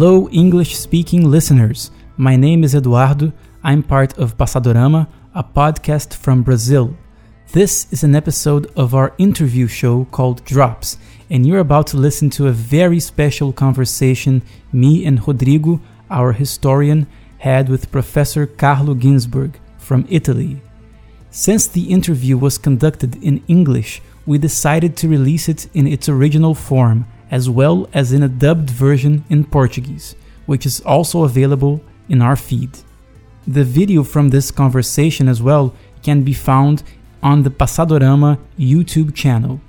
Hello, English speaking listeners. My name is Eduardo. I'm part of Passadorama, a podcast from Brazil. This is an episode of our interview show called Drops, and you're about to listen to a very special conversation me and Rodrigo, our historian, had with Professor Carlo Ginzburg from Italy. Since the interview was conducted in English, we decided to release it in its original form as well as in a dubbed version in Portuguese, which is also available in our feed. The video from this conversation as well can be found on the Passadorama YouTube channel.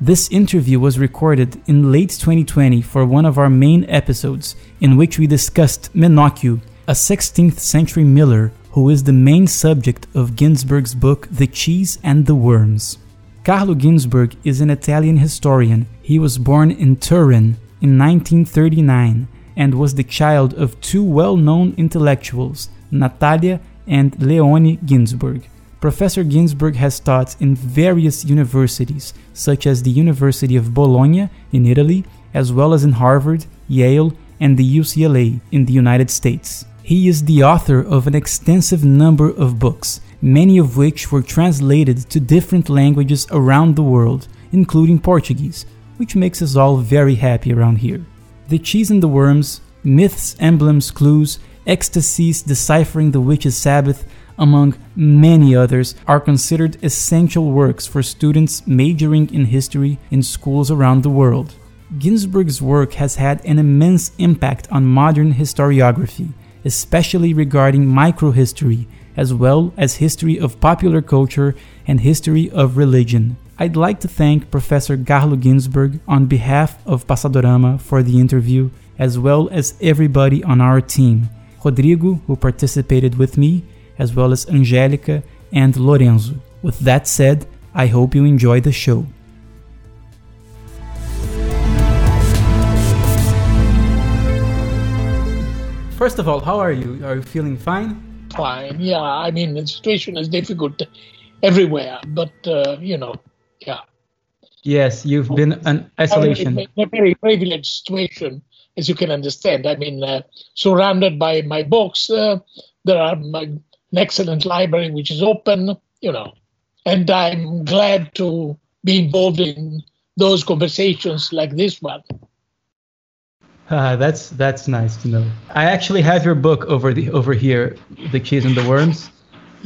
This interview was recorded in late 2020 for one of our main episodes, in which we discussed Menocchio, a 16th century miller who is the main subject of Ginzburg's book The Cheese and the Worms. Carlo Ginzburg is an Italian historian. He was born in Turin in 1939 and was the child of two well known intellectuals, Natalia and Leone Ginzburg. Professor Ginzburg has taught in various universities, such as the University of Bologna in Italy, as well as in Harvard, Yale, and the UCLA in the United States. He is the author of an extensive number of books, many of which were translated to different languages around the world, including Portuguese, which makes us all very happy around here. The Cheese and the Worms, Myths, Emblems, Clues, Ecstasies Deciphering the Witch's Sabbath, among many others, are considered essential works for students majoring in history in schools around the world. Ginzburg's work has had an immense impact on modern historiography, especially regarding microhistory as well as history of popular culture and history of religion. I'd like to thank Professor Carlo Ginzburg on behalf of Passadorama for the interview, as well as everybody on our team Rodrigo, who participated with me, as well as Angelica and Lorenzo. With that said, I hope you enjoy the show. First of all, how are you? Are you feeling fine? Fine. Yeah, I mean the situation is difficult everywhere, but uh, you know, yeah. Yes, you've been an isolation. A very privileged situation, as you can understand. I mean, uh, surrounded by my books, uh, there are my, an excellent library which is open, you know, and I'm glad to be involved in those conversations like this one. Uh, that's that's nice to know. I actually have your book over the over here, The Cheese and the Worms.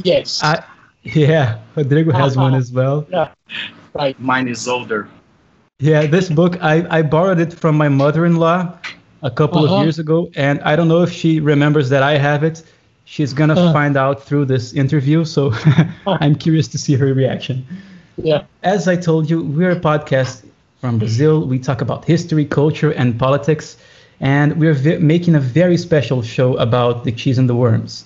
Yes. I, yeah, Rodrigo has one as well. Yeah, right. Mine is older. Yeah, this book I I borrowed it from my mother-in-law a couple uh-huh. of years ago, and I don't know if she remembers that I have it. She's gonna uh-huh. find out through this interview, so I'm curious to see her reaction. Yeah. As I told you, we're a podcast from Brazil. We talk about history, culture, and politics and we're vi- making a very special show about the cheese and the worms.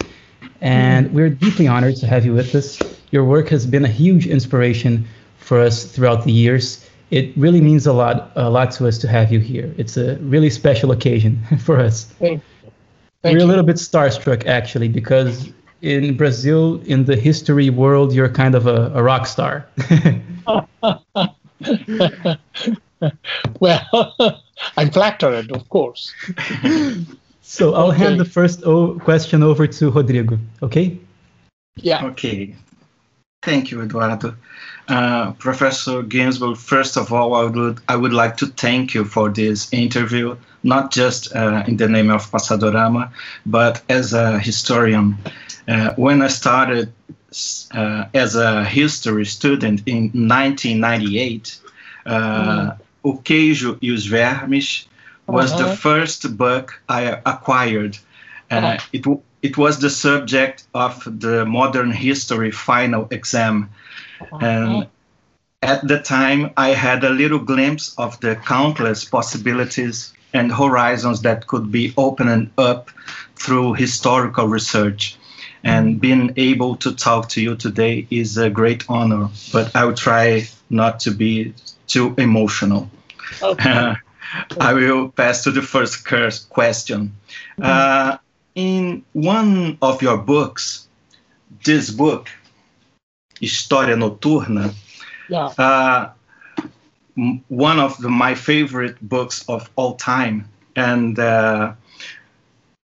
And we're deeply honored to have you with us. Your work has been a huge inspiration for us throughout the years. It really means a lot, a lot to us to have you here. It's a really special occasion for us. Thank Thank we're you. a little bit starstruck actually because in Brazil, in the history world, you're kind of a, a rock star. well, I'm flattered, of course. so I'll okay. hand the first o- question over to Rodrigo. Okay? Yeah. Okay. Thank you, Eduardo. Uh, Professor Ginzburg, first of all, I would, I would like to thank you for this interview, not just uh, in the name of Passadorama, but as a historian. Uh, when I started uh, as a history student in 1998, mm. O Queijo e os Vermes was uh-huh. the first book I acquired. Uh, uh-huh. it, it was the subject of the modern history final exam. Uh-huh. And at the time, I had a little glimpse of the countless possibilities and horizons that could be opened up through historical research. And mm-hmm. being able to talk to you today is a great honor, but I will try not to be too emotional. Okay. Uh, I will pass to the first question. Mm-hmm. Uh, in one of your books, this book, História Noturna, yeah. uh, one of the, my favorite books of all time, and uh,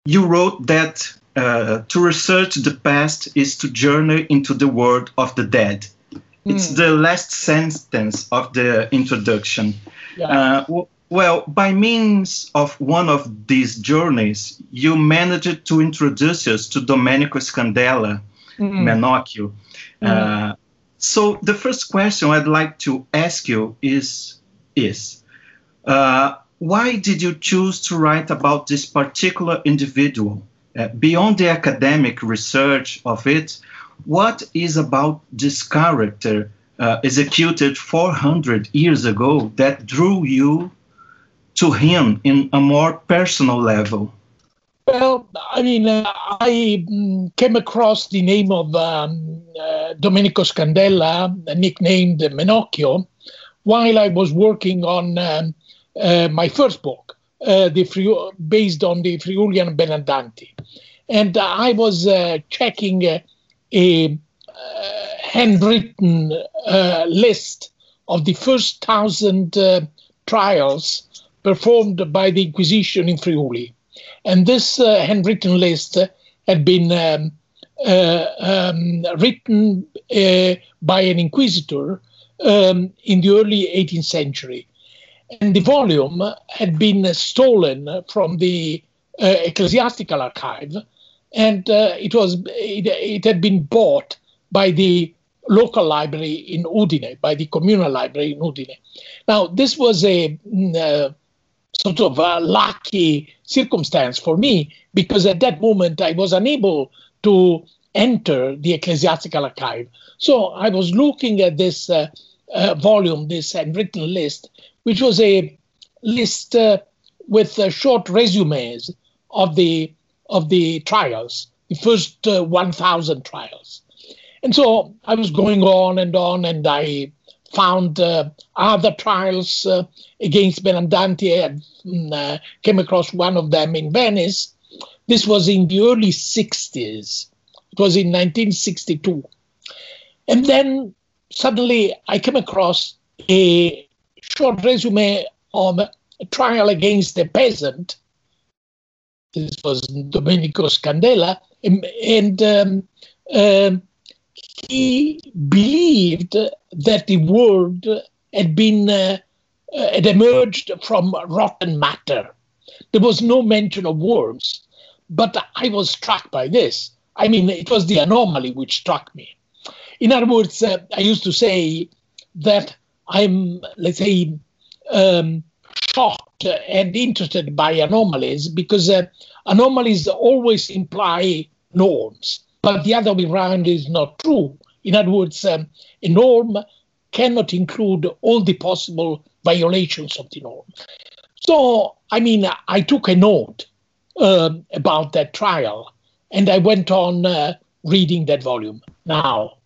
you wrote that uh, to research the past is to journey into the world of the dead. It's the last sentence of the introduction. Yeah. Uh, w- well, by means of one of these journeys, you managed to introduce us to Domenico Scandella, Menocchio. Uh, so the first question I'd like to ask you is, is uh, why did you choose to write about this particular individual? Uh, beyond the academic research of it, what is about this character uh, executed 400 years ago that drew you to him in a more personal level? Well, I mean, uh, I mm, came across the name of um, uh, Domenico Scandella, nicknamed Menocchio, while I was working on um, uh, my first book, uh, the Friu- based on the Friulian Benandanti. And I was uh, checking uh, a uh, handwritten uh, list of the first thousand uh, trials performed by the Inquisition in Friuli. And this uh, handwritten list had been um, uh, um, written uh, by an inquisitor um, in the early 18th century. And the volume had been stolen from the ecclesiastical archive, and uh, it was it, it had been bought by the local library in Udine, by the communal library in Udine. Now, this was a mm, uh, sort of a lucky circumstance for me because at that moment I was unable to enter the ecclesiastical archive. So I was looking at this uh, uh, volume, this handwritten list, which was a list uh, with uh, short resumes of the of the trials, the first uh, 1,000 trials. And so I was going on and on, and I found uh, other trials uh, against Benandanti. I mm, uh, came across one of them in Venice. This was in the early 60s. It was in 1962. And then suddenly I came across a short resume of a trial against a peasant. This was Domenico Scandella. And, and um, um, he believed that the world had been uh, uh, had emerged from rotten matter. There was no mention of worms, but I was struck by this. I mean, it was the anomaly which struck me. In other words, uh, I used to say that I'm, let's say, um, shocked and interested by anomalies because uh, anomalies always imply norms but the other way around is not true. In other words, um, a norm cannot include all the possible violations of the norm. So, I mean, I took a note um, about that trial and I went on uh, reading that volume. Now,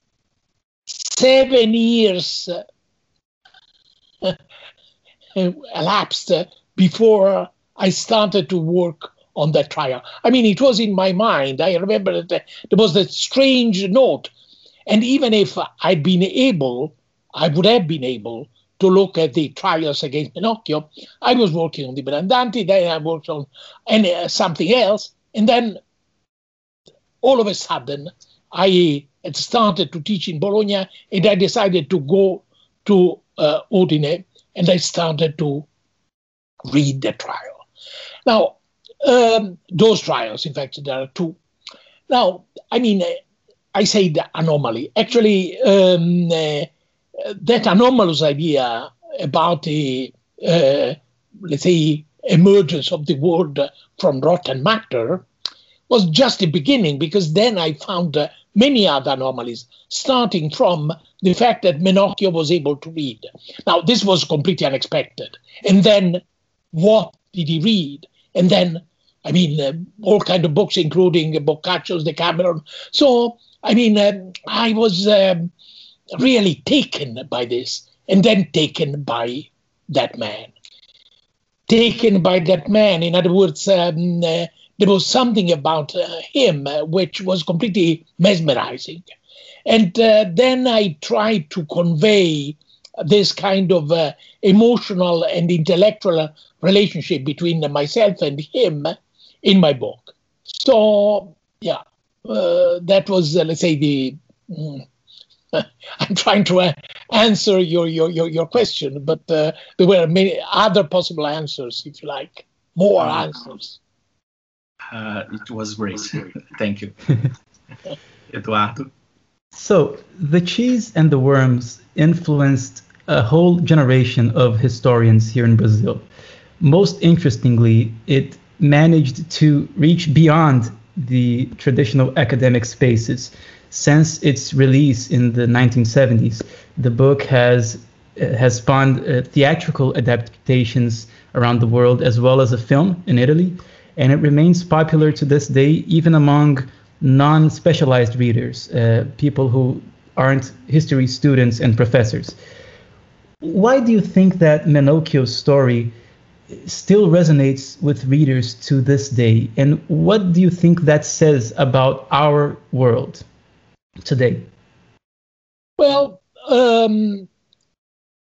seven years elapsed before I started to work on that trial. I mean, it was in my mind. I remember that there was that strange note. And even if I'd been able, I would have been able to look at the trials against Menocchio. I was working on the Benandanti, then I worked on and, uh, something else. And then all of a sudden, I had started to teach in Bologna and I decided to go to uh, Udine and I started to read the trial. Now, um, those trials, in fact, there are two. Now, I mean, I say the anomaly. Actually, um, uh, that anomalous idea about the, uh, let's say, emergence of the world from rotten matter was just the beginning because then I found uh, many other anomalies, starting from the fact that Menocchio was able to read. Now, this was completely unexpected. And then what did he read? And then I mean, uh, all kind of books, including Boccaccio's Decameron. So, I mean, um, I was um, really taken by this, and then taken by that man. Taken by that man. In other words, um, uh, there was something about uh, him uh, which was completely mesmerizing. And uh, then I tried to convey this kind of uh, emotional and intellectual relationship between myself and him in my book. So yeah, uh, that was uh, let's say the. Mm, I'm trying to uh, answer your, your your your question, but uh, there were many other possible answers, if you like, more uh, answers. Uh, it was great. Thank you, Eduardo. So the cheese and the worms influenced a whole generation of historians here in Brazil. Most interestingly, it managed to reach beyond the traditional academic spaces. Since its release in the 1970s, the book has has spawned uh, theatrical adaptations around the world as well as a film in Italy, and it remains popular to this day even among non-specialized readers, uh, people who aren't history students and professors. Why do you think that Menocchio's story still resonates with readers to this day? And what do you think that says about our world today? Well, um,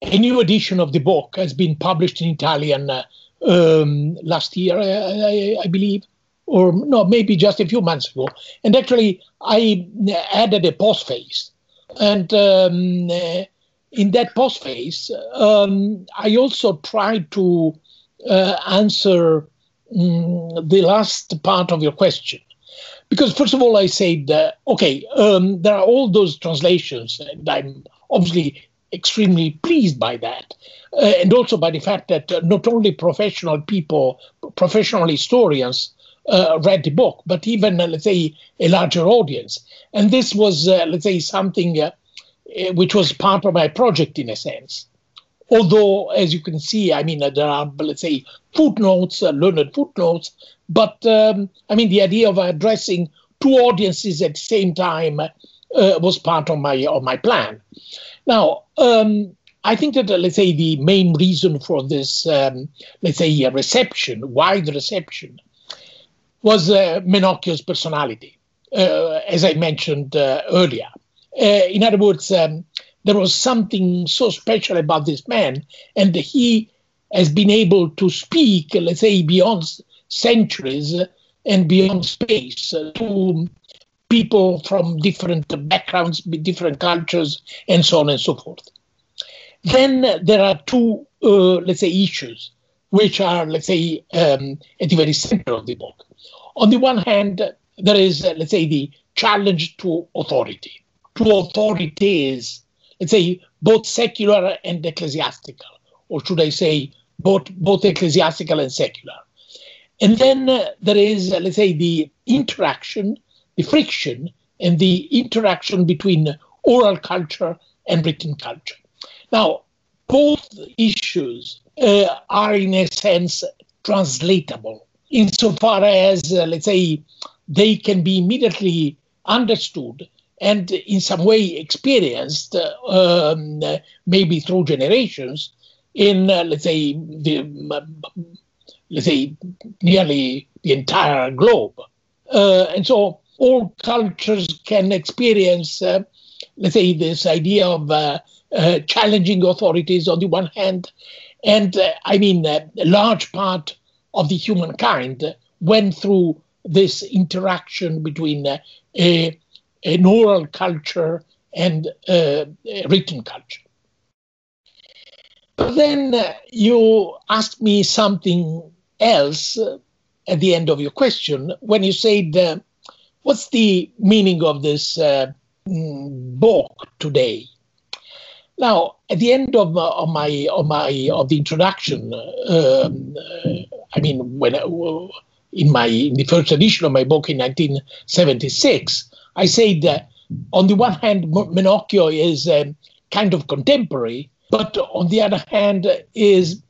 a new edition of the book has been published in Italian uh, um, last year, I, I, I, believe, or no, maybe just a few months ago. And actually, I added a postface. And um, in that postface, um, I also tried to uh, answer um, the last part of your question. Because, first of all, I said, uh, okay, um, there are all those translations, and I'm obviously extremely pleased by that. Uh, and also by the fact that uh, not only professional people, professional historians, uh, read the book, but even, uh, let's say, a larger audience. And this was, let's say, something which was part of my project in a sense. Although, as you can see, I mean, uh, there are, let's say, footnotes, uh, learned footnotes, but um, I mean, the idea of addressing two audiences at the same time uh, was part of my of my plan. Now, um, I think that, uh, let's say, the main reason for this, um, let's say, reception, wide reception, was uh, Menocchio's personality, uh, as I mentioned earlier. in other words, um, there was something so special about this man, and he has been able to speak, let's say, beyond centuries and beyond space to people from different backgrounds, different cultures, and so on and so forth. Then there are two, uh, let's say, issues which are, let's say, um, at the very center of the book. On the one hand, there is, uh, let's say, the challenge to authority, to authorities let's say, both secular and ecclesiastical, or should I say, both, both ecclesiastical and secular. And then uh, there is, uh, let's say, the interaction, the friction, and the interaction between oral culture and written culture. Now, both issues uh, are, in a sense, translatable insofar as, uh, let's say, they can be immediately understood and in some way experienced, uh, um, maybe through generations, in uh, let's say the let's say nearly the entire globe, uh, and so all cultures can experience, uh, let's say, this idea of uh, uh, challenging authorities on the one hand, and I mean a large part of the humankind went through this interaction between a an oral culture and uh, written culture. But then uh, you asked me something else uh, at the end of your question when you said, uh, "What's the meaning of this uh, book today?" Now, at the end of, uh, of my of my of the introduction, um, I mean, when in my in the first edition of my book in 1976, I said that on the one hand, Menocchio is um, kind of contemporary, but on the other hand, is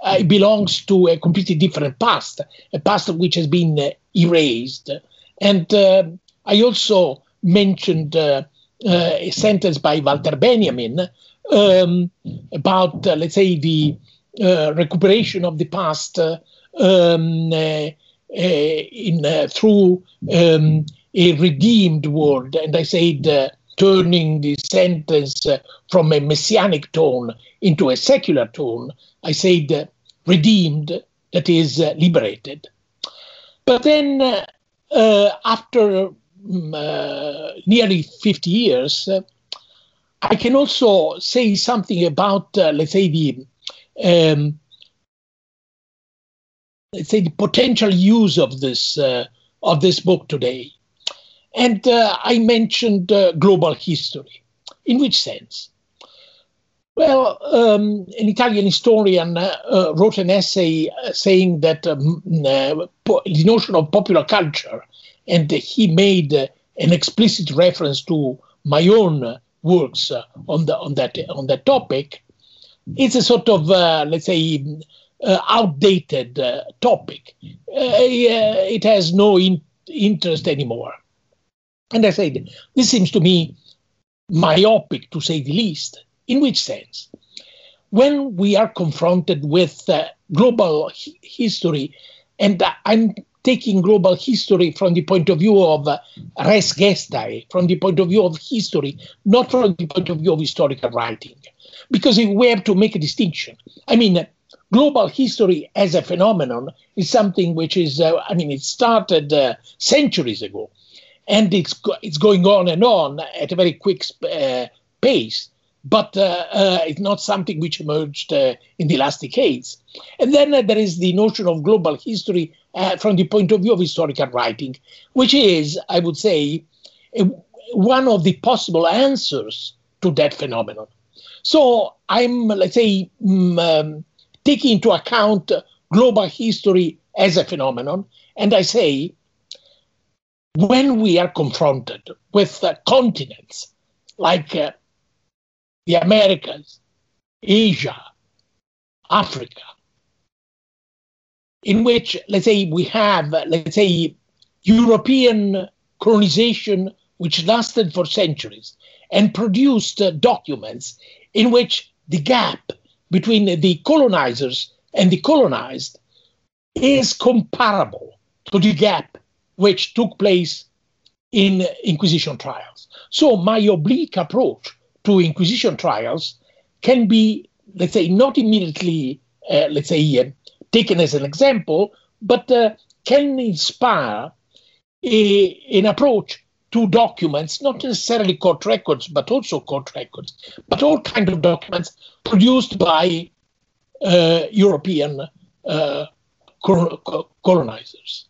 uh, belongs to a completely different past, a past which has been uh, erased. And uh, I also mentioned uh, uh, a sentence by Walter Benjamin um, about, let's say, the recuperation of the past um, in through um, a redeemed world. And I said, turning the sentence uh, from a messianic tone into a secular tone, I said, uh, redeemed, that is, uh, liberated. But then after um, uh, nearly 50 years, uh, I can also say something about, uh, let's say, the um, let's say the potential use of this uh, of this book today. And uh, I mentioned global history. In which sense? Well, um, an Italian historian uh, uh, wrote an essay uh, saying that um, uh, the notion of popular culture, and he made uh, an explicit reference to my own works uh, on the on that on that topic. It's a sort of let's say outdated topic. it has no in- interest anymore. And I said, this seems to me myopic to say the least in which sense? When we are confronted with uh, global hi- history, and uh, I'm taking global history from the point of view of uh, res gestae, from the point of view of history, not from the point of view of historical writing. Because we have to make a distinction, I mean, global history as a phenomenon is something which is, uh, I mean, it started uh, centuries ago, and it's go- it's going on and on at a very quick uh, pace but uh, uh, it's not something which emerged uh, in the last decades. And then uh, there is the notion of global history uh, from the point of view of historical writing, which is, I would say, one of the possible answers to that phenomenon. So I'm, let's say, mm, um, taking into account global history as a phenomenon, and I say, when we are confronted with uh, continents like the Americas, Asia, Africa, in which, let's say, we have, let's say, European colonization which lasted for centuries and produced documents in which the gap between the colonizers and the colonized is comparable to the gap which took place in Inquisition trials. So, my oblique approach to Inquisition trials can be, let's say, not immediately, uh, let's say, uh, taken as an example, but uh, can inspire a, an approach to documents, not necessarily court records, but also court records, but all kind of documents produced by uh, European uh, colonizers.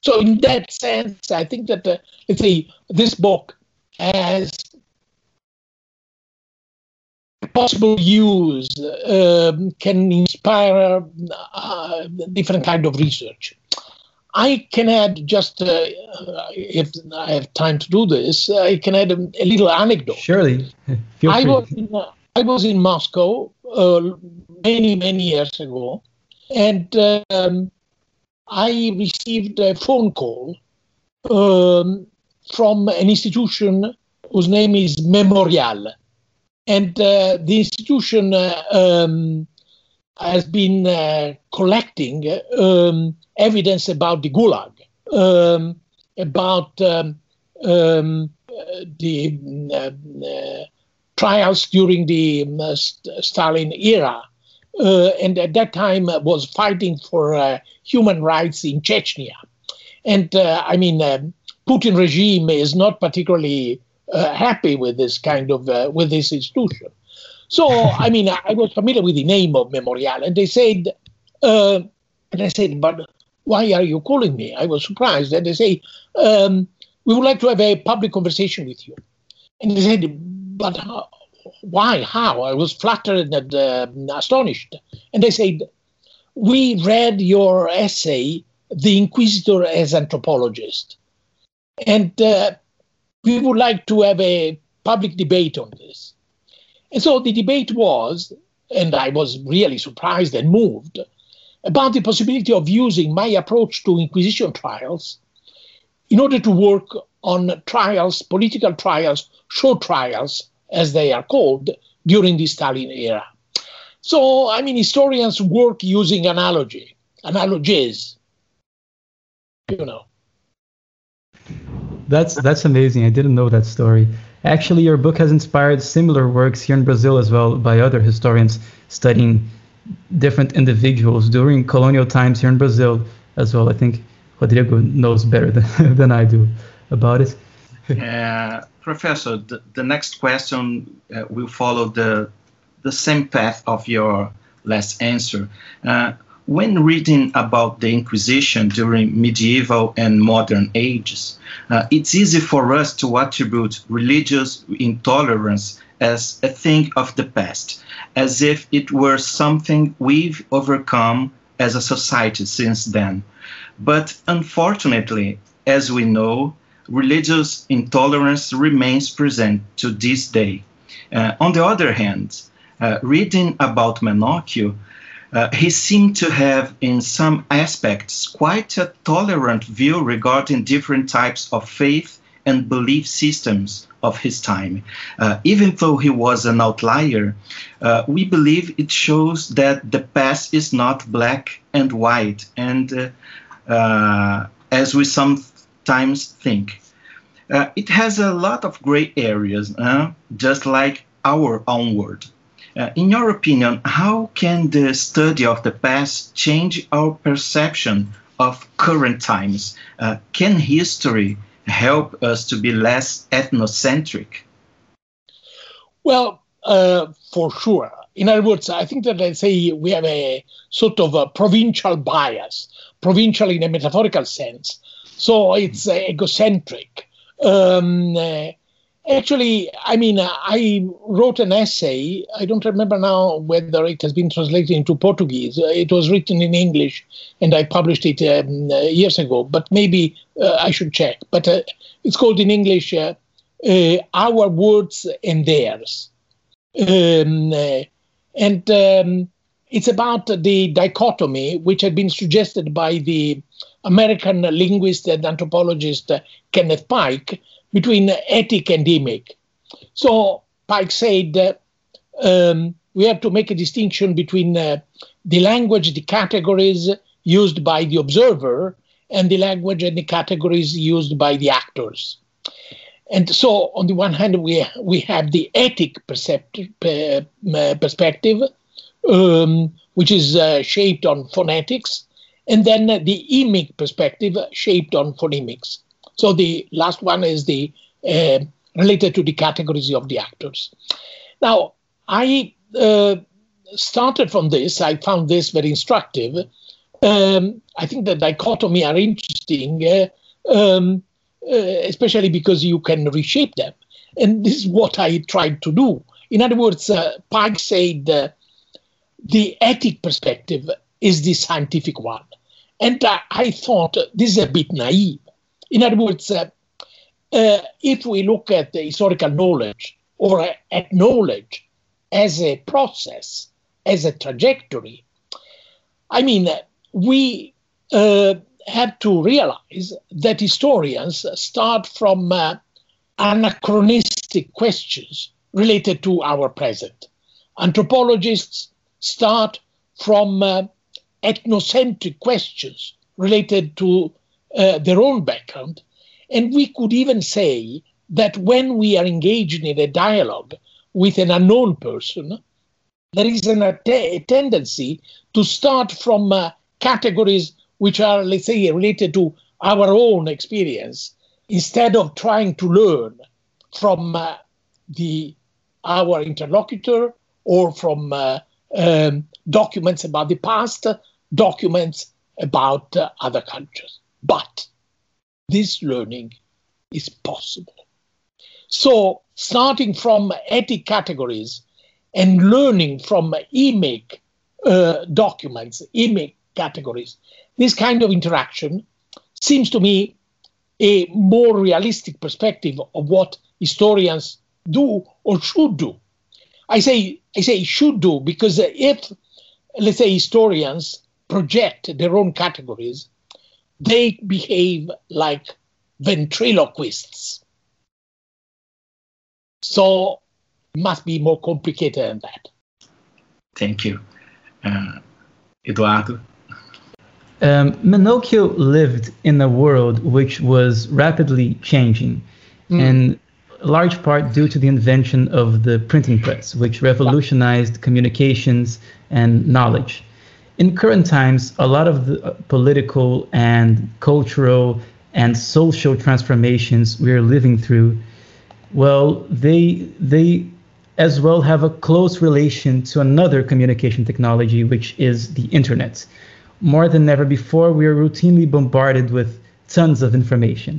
So, in that sense, I think that, uh, let's say, this book has possible use uh, can inspire uh, different kind of research. I can add just, uh, if I have time to do this, I can add a, a little anecdote. Surely, feel I free. was in, uh, I was in Moscow uh, many many years ago, and um, I received a phone call um, from an institution whose name is Memorial and uh, the institution uh, um, has been uh, collecting um, evidence about the Gulag, um, about um, um, the uh, trials during the um, Stalin era. Uh, and at that time uh, was fighting for human rights in Chechnya. And I mean, Putin regime is not particularly uh, happy with this kind of uh, with this institution. So I mean, I was familiar with the name of Memorial, and they said, uh, and I said, but why are you calling me? I was surprised, and they say, um, we would like to have a public conversation with you. And they said, but how, why? How? I was flattered and uh, astonished. And they said, we read your essay, The Inquisitor as Anthropologist. And uh, we would like to have a public debate on this. And so the debate was, and I was really surprised and moved, about the possibility of using my approach to Inquisition trials in order to work on trials, political trials, show trials, as they are called, during the Stalin era. So, I mean, historians work using analogy, analogies, you know. That's that's amazing. I didn't know that story. Actually, your book has inspired similar works here in Brazil as well by other historians studying different individuals during colonial times here in Brazil as well. I think Rodrigo knows better than, than I do about it. uh, professor, the, the, next question uh, will follow the the same path of your last answer. Uh, when reading about the Inquisition during medieval and modern ages, uh, it's easy for us to attribute religious intolerance as a thing of the past, as if it were something we've overcome as a society since then. But unfortunately, as we know, religious intolerance remains present to this day. Uh, on the other hand, uh, reading about Menocchio, uh, he seemed to have, in some aspects, quite a tolerant view regarding different types of faith and belief systems of his time. Uh, even though he was an outlier, uh, we believe it shows that the past is not black and white, and uh, uh as we sometimes think. Uh, it has a lot of gray areas, uh, just like our own world. In your opinion, how can the study of the past change our perception of current times? can history help us to be less ethnocentric? Well, uh, for sure. In other words, I think that let's say we have a sort of a provincial bias, provincial in a metaphorical sense. So it's uh, egocentric. Um, uh, Actually, I mean, I wrote an essay. I don't remember now whether it has been translated into Portuguese. It was written in English, and I published it um, years ago. But maybe uh, I should check. But uh, it's called in English uh, uh "Our Words and Theirs," um, uh, and um, it's about the dichotomy which had been suggested by the American linguist and anthropologist uh, Kenneth Pike between etic and emic. So Pike said uh, um, we have to make a distinction between uh, the language, the categories used by the observer, and the language and the categories used by the actors. And so, on the one hand, we, we have the etic uh, perspective, um, which is uh, shaped on phonetics, and then the emic perspective shaped on phonemics. So the last one is the uh, related to the categories of the actors. Now, I uh, started from this. I found this very instructive. Um, I think the dichotomy are interesting, uh, um, uh, especially because you can reshape them. And this is what I tried to do. In other words, uh, Pike said uh, the etic perspective is the scientific one. And I thought this is a bit naive in other words, uh, uh, if we look at the historical knowledge or at knowledge as a process, as a trajectory, I mean, we uh, have to realize that historians start from uh, anachronistic questions related to our present. Anthropologists start from uh, ethnocentric questions related to uh, their own background. And we could even say that when we are engaged in a dialogue with an unknown person, there is an, a, tendency to start from uh, categories which are, let's say, related to our own experience, instead of trying to learn from uh, the our interlocutor or from uh, um, documents about the past, documents about uh, other cultures. But this learning is possible. So, starting from etic categories and learning from emic uh, documents, emic categories, this kind of interaction seems to me a more realistic perspective of what historians do or should do. I say I say should do because if let's say historians project their own categories, they behave like ventriloquists. So it must be more complicated than that. Thank you. Uh, Eduardo? Um, Menocchio lived in a world which was rapidly changing, mm. in large part due to the invention of the printing press, which revolutionized communications and knowledge in current times, a lot of the uh, political and cultural and social transformations we are living through, well, they they as well have a close relation to another communication technology, which is the internet. More than ever before, we are routinely bombarded with tons of information.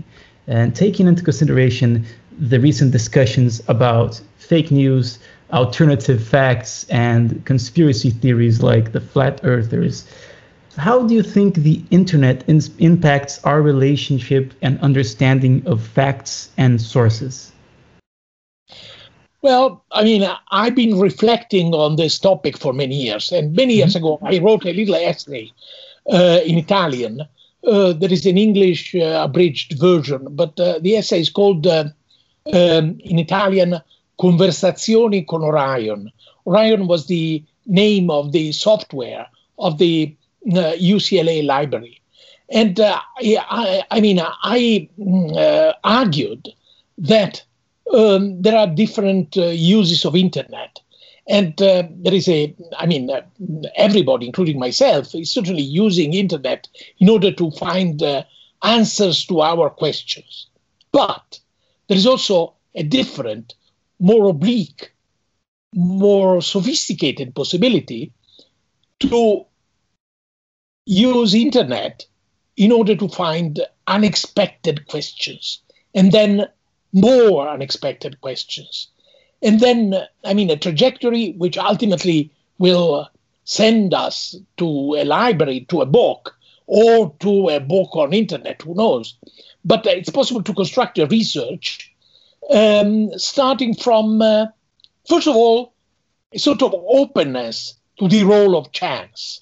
And taking into consideration the recent discussions about fake news, alternative facts, and conspiracy theories like the flat earthers, how do you think the internet in- impacts our relationship and understanding of facts and sources? Well, I mean, I've been reflecting on this topic for many years. And many years mm-hmm. ago, I wrote a little essay uh, in Italian. Uh, there is an English uh, abridged version, but uh, the essay is called uh, um, in Italian Conversazioni con Orion. Orion was the name of the software of the UCLA uh, library. And I, I, mean, I mm, argued that um, there are different uh, uses of internet and uh, there is a i mean uh, everybody including myself is certainly using internet in order to find uh, answers to our questions but there is also a different more oblique more sophisticated possibility to use internet in order to find unexpected questions and then more unexpected questions. And then, I mean, a trajectory which ultimately will send us to a library, to a book, or to a book on internet, who knows. But uh, it's possible to construct a research um, starting from, uh, first of all, a sort of openness to the role of chance.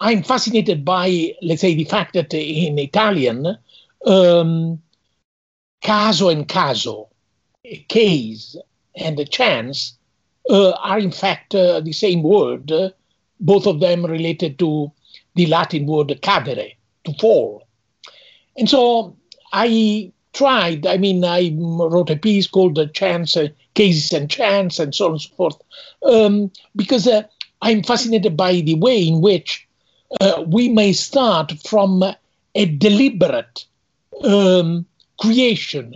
I'm fascinated by, let's say, the fact that in Italian, um, caso and caso, a case and a chance, uh, are in fact uh, the same word, uh, both of them related to the Latin word cadere, to fall. And so I tried, I mean, I wrote a piece called the Chance, uh, Cases and Chance, and so on and so forth, um, because uh, I'm fascinated by the way in which uh, we may start from a deliberate um, creation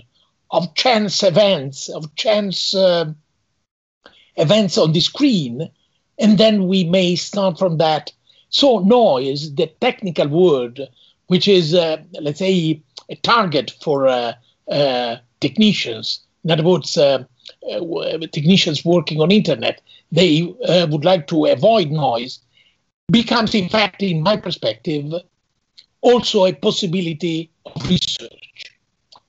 of chance events, of chance uh, events on the screen, and then we may start from that. So noise, the technical word, which is, uh, let's say, a target for uh, uh technicians. In other words, uh, technicians working on internet, they would like to avoid noise, becomes, in fact, in my perspective, also a possibility of research.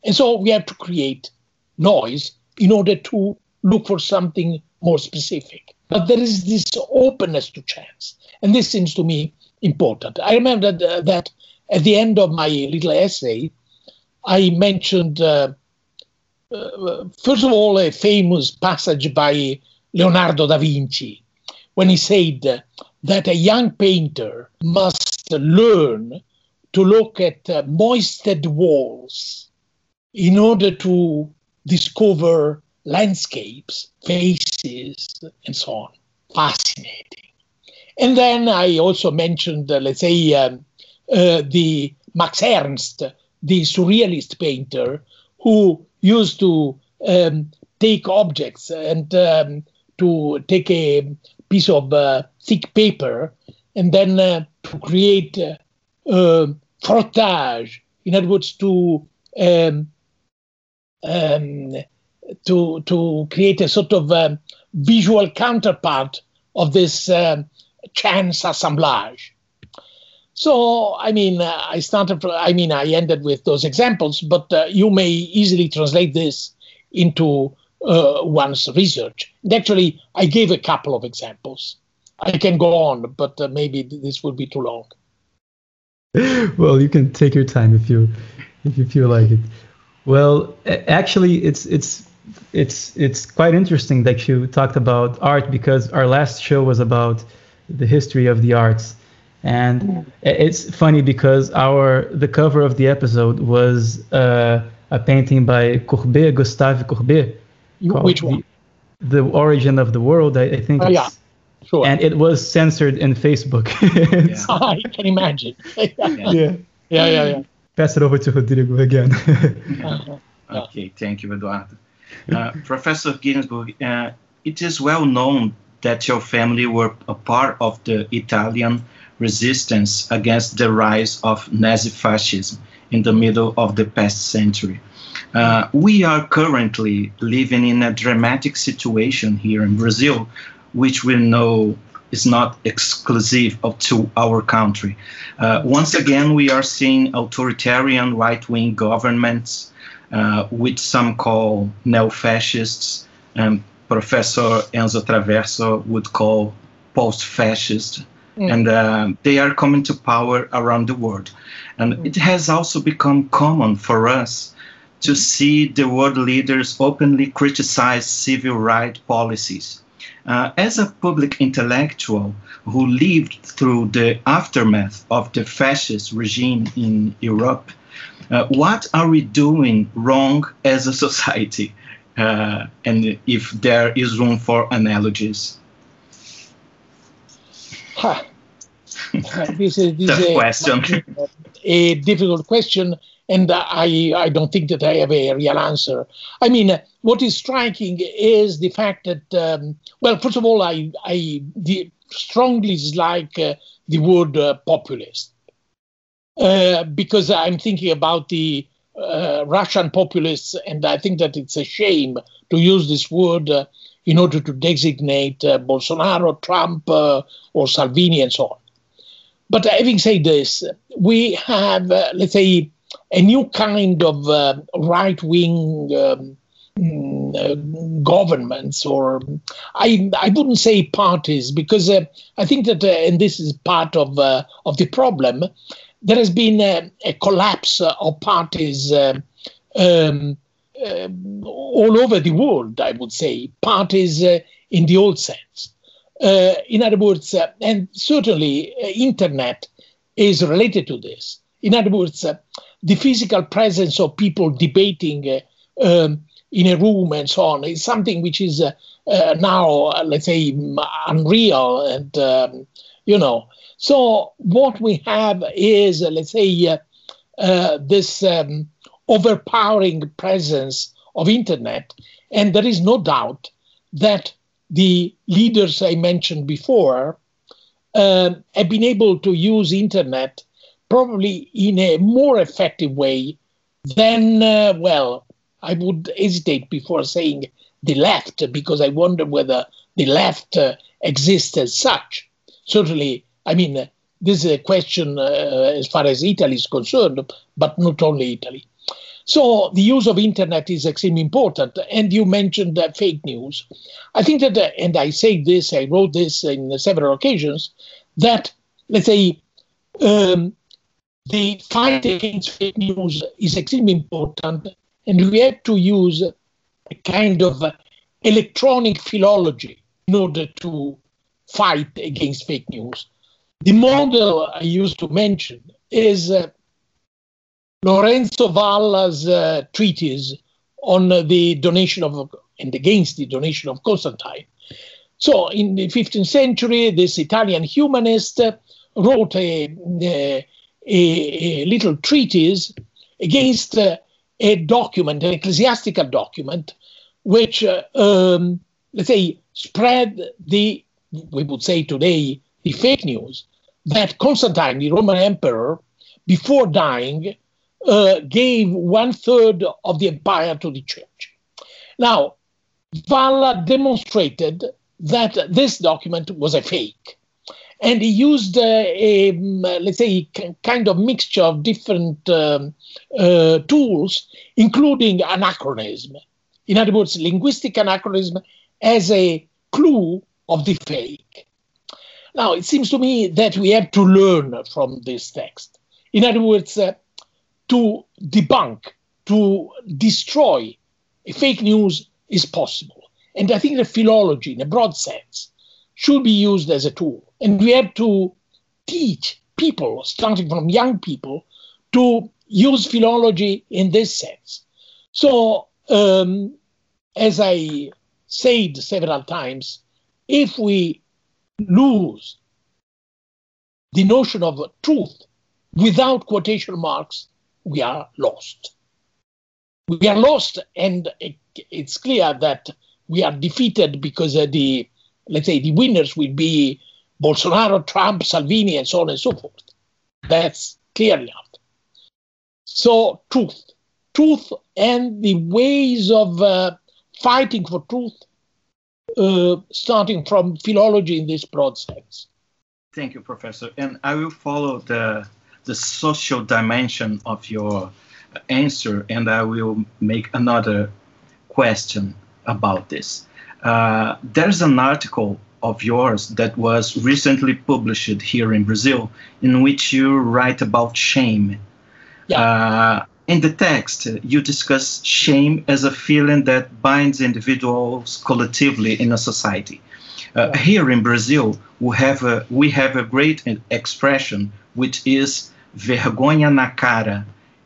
And so we have to create noise in order to look for something more specific. But there is this openness to chance. And this seems to me important. I remember that, that at the end of my little essay, I mentioned, uh, uh, first of all, a famous passage by Leonardo da Vinci when he said that a young painter must learn to look at uh, moisted walls in order to discover landscapes, faces, and so on. Fascinating. And then I also mentioned, uh, let's say, um, uh, the Max Ernst, the surrealist painter, who used to um, take objects and um, to take a piece of uh, thick paper and then uh, to create uh, frottage, in other words, to um, um, to to create a sort of um, visual counterpart of this um, chance assemblage. So, I mean, uh, I started. I mean, I ended with those examples, but uh, you may easily translate this into uh, one's research. And actually, I gave a couple of examples. I can go on, but maybe this would be too long. well, you can take your time if you if you feel like it. Well, actually, it's it's it's it's quite interesting that you talked about art because our last show was about the history of the arts, and it's funny because our the cover of the episode was uh, a painting by Courbet, Gustave Courbet. Which one? The, the, Origin of the World. I, I think. Oh, yeah. sure. And it was censored in Facebook. I can imagine. yeah. yeah, yeah, yeah. Pass it over to Rodrigo again. uh-huh. Okay, thank you, Eduardo. Uh, Professor Ginzburg, uh, it is well known that your family were a part of the Italian resistance against the rise of Nazi fascism in the middle of the past century. Uh, we are currently living in a dramatic situation here in Brazil, which we know is not exclusive to our country. Uh, once again, we are seeing authoritarian right wing governments, uh, which some call neo fascists, and Professor Enzo Traverso would call post fascist. Mm. And uh, they are coming to power around the world. And mm. it has also become common for us to see the world leaders openly criticize civil rights policies. Uh, as a public intellectual who lived through the aftermath of the fascist regime in Europe, uh, what are we doing wrong as a society? Uh, and if there is room for analogies. This is, this is a, question. a difficult question and I, I don't think that I have a real answer. I mean, what is striking is the fact that, um, well, first of all, I, I strongly dislike uh, the word uh, populist uh, because I'm thinking about the uh, Russian populists, and I think that it's a shame to use this word uh, in order to designate uh, Bolsonaro, Trump, or Salvini, and so on. But having said this, we have, let's say, a new kind of uh, right wing um, mm, uh, governments, or I, I wouldn't say parties, because uh, I think that, uh, and this is part of, uh, of the problem, there has been a, a collapse of parties. Um, um, all over the world, I would say, parties in the old sense. in other words, and certainly internet is related to this. In other words, the physical presence of people debating uh, um, in a room and so on is something which is uh, uh, now, uh, let's say, unreal. And, um, you know, so what we have is, uh, let's say, uh, this um, overpowering presence of internet. And there is no doubt that the leaders I mentioned before um, have been able to use internet probably in a more effective way than, uh, well, I would hesitate before saying the left, because I wonder whether the left uh, exists as such. Certainly, I mean, this is a question uh, as far as Italy is concerned, but not only Italy. So the use of internet is extremely important. And you mentioned uh, fake news. I think that, uh, and I say this, I wrote this in several occasions, that let's say um, the fight against fake news is extremely important, and we have to use a kind of electronic philology in order to fight against fake news. The model I used to mention is uh, Lorenzo Valla's uh, treatise on the donation of and against the donation of Constantine. So, in the 15th century, this Italian humanist wrote a, a a, a little treatise against uh, a document, an ecclesiastical document, which, uh, um, let's say, spread the, we would say today, the fake news that Constantine, the Roman emperor, before dying, uh, gave one third of the empire to the church. Now, Valla demonstrated that this document was a fake and he used uh, a let's say kind of mixture of different um, uh, tools, including anachronism. In other words, linguistic anachronism as a clue of the fake. Now, it seems to me that we have to learn from this text. In other words, uh, to debunk, to destroy fake news is possible. And I think the philology, in a broad sense, should be used as a tool. And we have to teach people, starting from young people, to use philology in this sense. So, um, as I said several times, if we lose the notion of truth without quotation marks, we are lost. We are lost, and it's clear that we are defeated because uh, the, let's say, the winners will be Bolsonaro, Trump, Salvini, and so on and so forth. That's clear enough. So, truth, truth, and the ways of uh, fighting for truth, uh, starting from philology in this broad sense. Thank you, Professor. And I will follow the the social dimension of your answer, and I will make another question about this. Uh, there's an article of yours that was recently published here in Brazil in which you write about shame. Yeah. Uh, in the text, you discuss shame as a feeling that binds individuals collectively in a society. Uh, yeah. Here in Brazil, we have a we have a great expression which is vergonha na cara.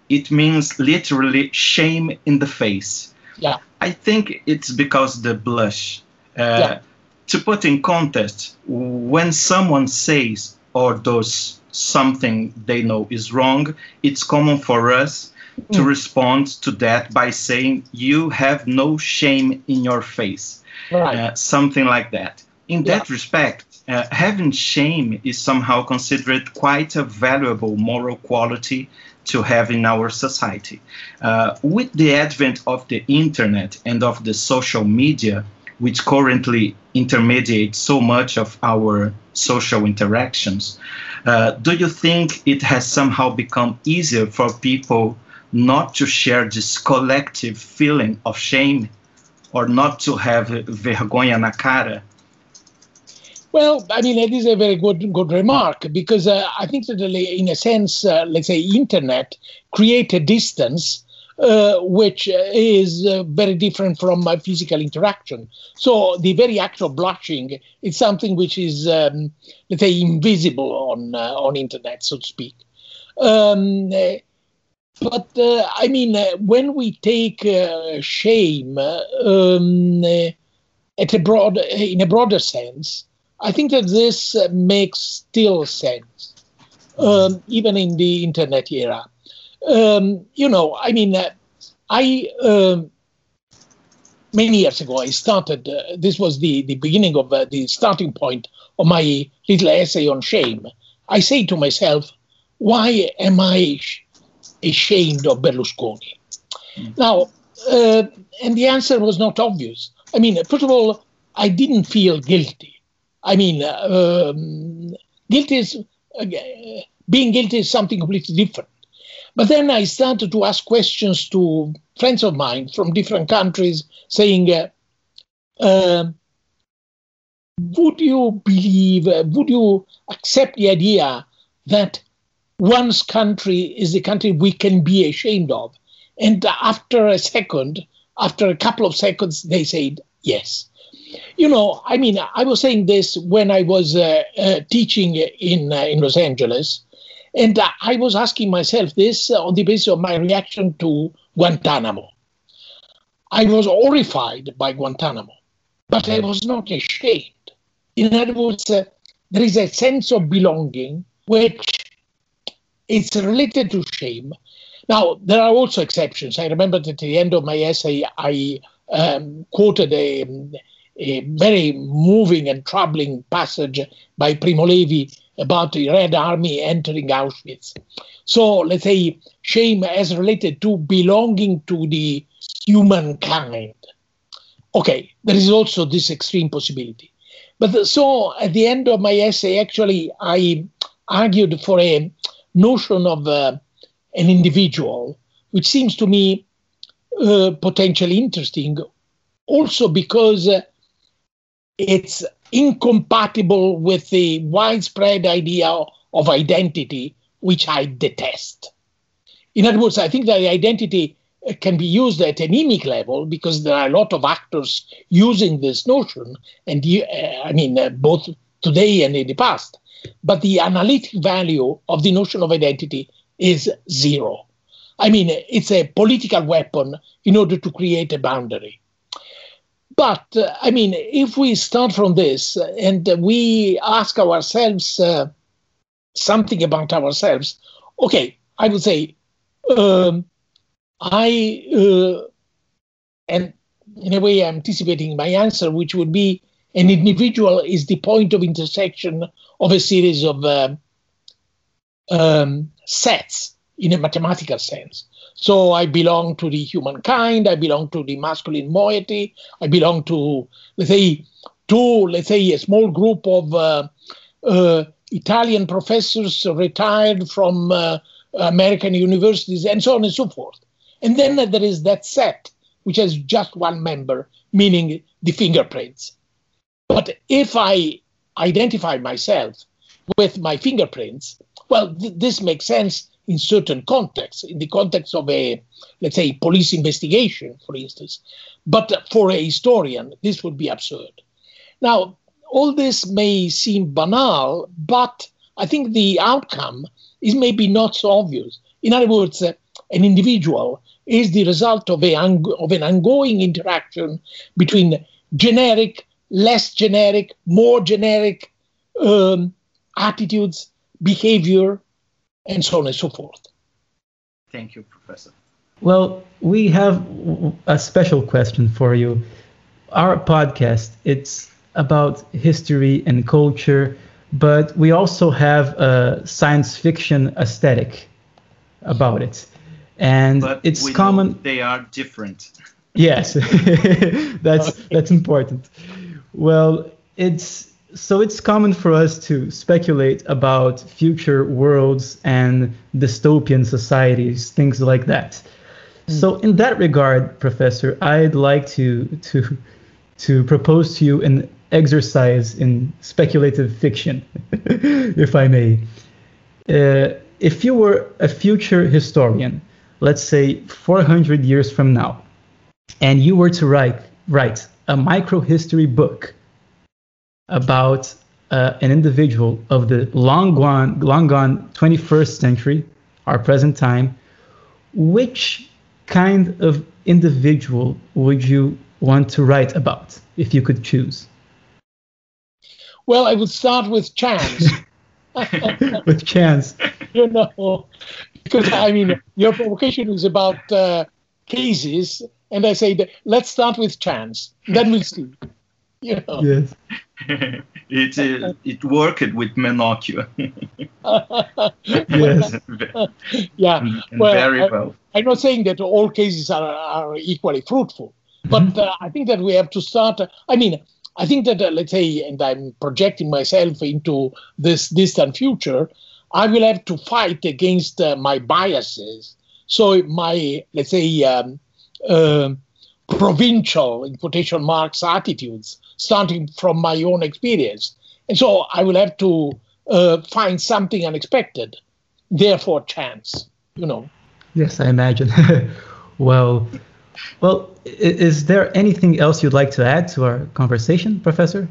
It means literally shame in the face. Yeah. I think it's because the blush. Uh, yeah. To put in context, when someone says or does something they know is wrong, it's common for us mm. to respond to that by saying, You have no shame in your face. Right. Uh, something like that. In yeah. that respect, uh, having shame is somehow considered quite a valuable moral quality to have in our society. Uh, with the advent of the internet and of the social media, which currently intermediate so much of our social interactions, uh, do you think it has somehow become easier for people not to share this collective feeling of shame or not to have vergonha na cara? Well, I mean, it is a very good good remark because uh, I think that, in a sense, uh, let's say, internet create a distance uh, which is uh, very different from my physical interaction. So the very act of blushing is something which is, um, let's say, invisible on uh, on internet, so to speak. Um, but uh, I mean, when we take shame um, at a broad, in a broader sense. I think that this uh, makes still sense, um, even in the internet era. Um, you know, I mean, uh, I um, many years ago I started. Uh, this was the the beginning of uh, the starting point of my little essay on shame. I say to myself, why am I ashamed of Berlusconi? Mm. Now, uh, and the answer was not obvious. I mean, first of all, I didn't feel guilty. I mean, um, guilt is uh, being guilty is something completely different. But then I started to ask questions to friends of mine from different countries, saying, uh, uh, "Would you believe? Uh, would you accept the idea that one's country is the country we can be ashamed of?" And after a second, after a couple of seconds, they said yes you know, I mean, I was saying this when I was uh, uh, teaching in uh, in Los Angeles, and I was asking myself this on the basis of my reaction to Guantanamo. I was horrified by Guantanamo, but I was not ashamed. In other words, uh, there is a sense of belonging which is related to shame. Now, there are also exceptions. I remember that at the end of my essay, I um, quoted a, a very moving and troubling passage by Primo Levi about the Red Army entering Auschwitz. So let's say shame as related to belonging to the humankind. Okay, there is also this extreme possibility. But so at the end of my essay, actually, I argued for a notion of uh, an individual, which seems to me uh, potentially interesting, also because uh, it's incompatible with the widespread idea of identity, which I detest. In other words, I think that identity can be used at an emic level because there are a lot of actors using this notion, and uh, I mean, uh, both today and in the past. But the analytic value of the notion of identity is zero. I mean, it's a political weapon in order to create a boundary. But uh, I mean, if we start from this and we ask ourselves uh, something about ourselves, okay, I would say, um, I, uh, and in a way, I'm anticipating my answer, which would be an individual is the point of intersection of a series of uh, um, sets in a mathematical sense. So I belong to the humankind, I belong to the masculine moiety, I belong to, let's say, to, let's say, a small group of uh, uh, Italian professors retired from uh, American universities, and so on and so forth. And then there is that set, which has just one member, meaning the fingerprints. But if I identify myself with my fingerprints, well, th- this makes sense in certain contexts, in the context of a, let's say, police investigation, for instance. But for a historian, this would be absurd. Now, all this may seem banal, but I think the outcome is maybe not so obvious. In other words, uh, an individual is the result of, a, of an ongoing interaction between generic, less generic, more generic um, attitudes, behavior, and so on and so forth. Thank you, Professor. Well, we have a special question for you. Our podcast, it's about history and culture, but we also have a science fiction aesthetic about it. And but it's common they are different. Yes. that's okay. that's important. Well, it's so it's common for us to speculate about future worlds and dystopian societies, things like that. Mm. So in that regard, Professor, I'd like to to to propose to you an exercise in speculative fiction, if I may. Uh, if you were a future historian, let's say 400 years from now, and you were to write write a microhistory book about uh, an individual of the long gone, long gone 21st century, our present time, which kind of individual would you want to write about if you could choose? Well, I would start with chance. with chance. You know, because I mean, your provocation is about uh, cases, and I say that let's start with chance. Then we'll see. You know. Yes. it uh, it worked with Menocchio. yes. yeah. And well, very I, well. I'm not saying that all cases are, are equally fruitful, but Mm-hmm. uh, I think that we have to start. I mean, I think that uh, let's say, and I'm projecting myself into this distant future, I will have to fight against uh, my biases. So my let's say um, uh, provincial in quotation marks attitudes starting from my own experience. And so I will have to uh, find something unexpected, therefore chance, you know. Yes, I imagine. well, well, is there anything else you'd like to add to our conversation, Professor?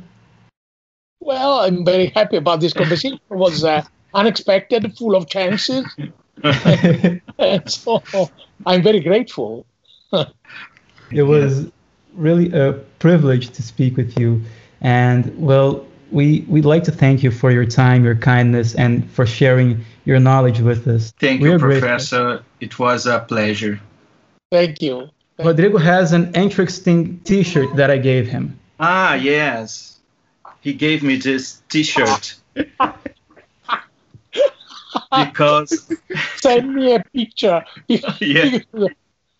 Well, I'm very happy about this conversation. It was uh, unexpected, full of chances. and so I'm very grateful. it was really a privilege to speak with you. And well, we, we'd like to thank you for your time, your kindness, and for sharing your knowledge with us. Thank We you, are grateful. Professor. It was a pleasure. Thank you. Rodrigo has an interesting t shirt that I gave him. Ah, yes. He gave me this T-shirt because Send me a picture. Yeah.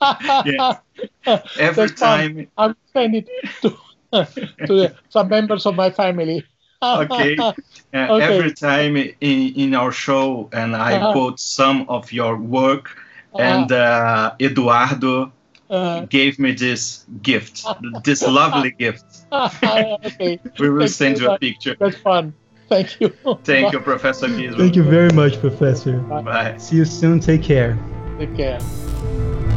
Yeah. every That's fine. time. I'll send it to, to the, some members of my family. Okay. Uh, Okay. Every time in, in our show, and I Uh-huh. quote some of your work, and uh, Eduardo Uh, gave me this gift, this lovely gift. okay, We will Thank send you you a very picture. that's fun. Thank you. Thank you, Professor Ginzburg. Thank you very much, Professor. Bye. See you soon. Take care. Take care.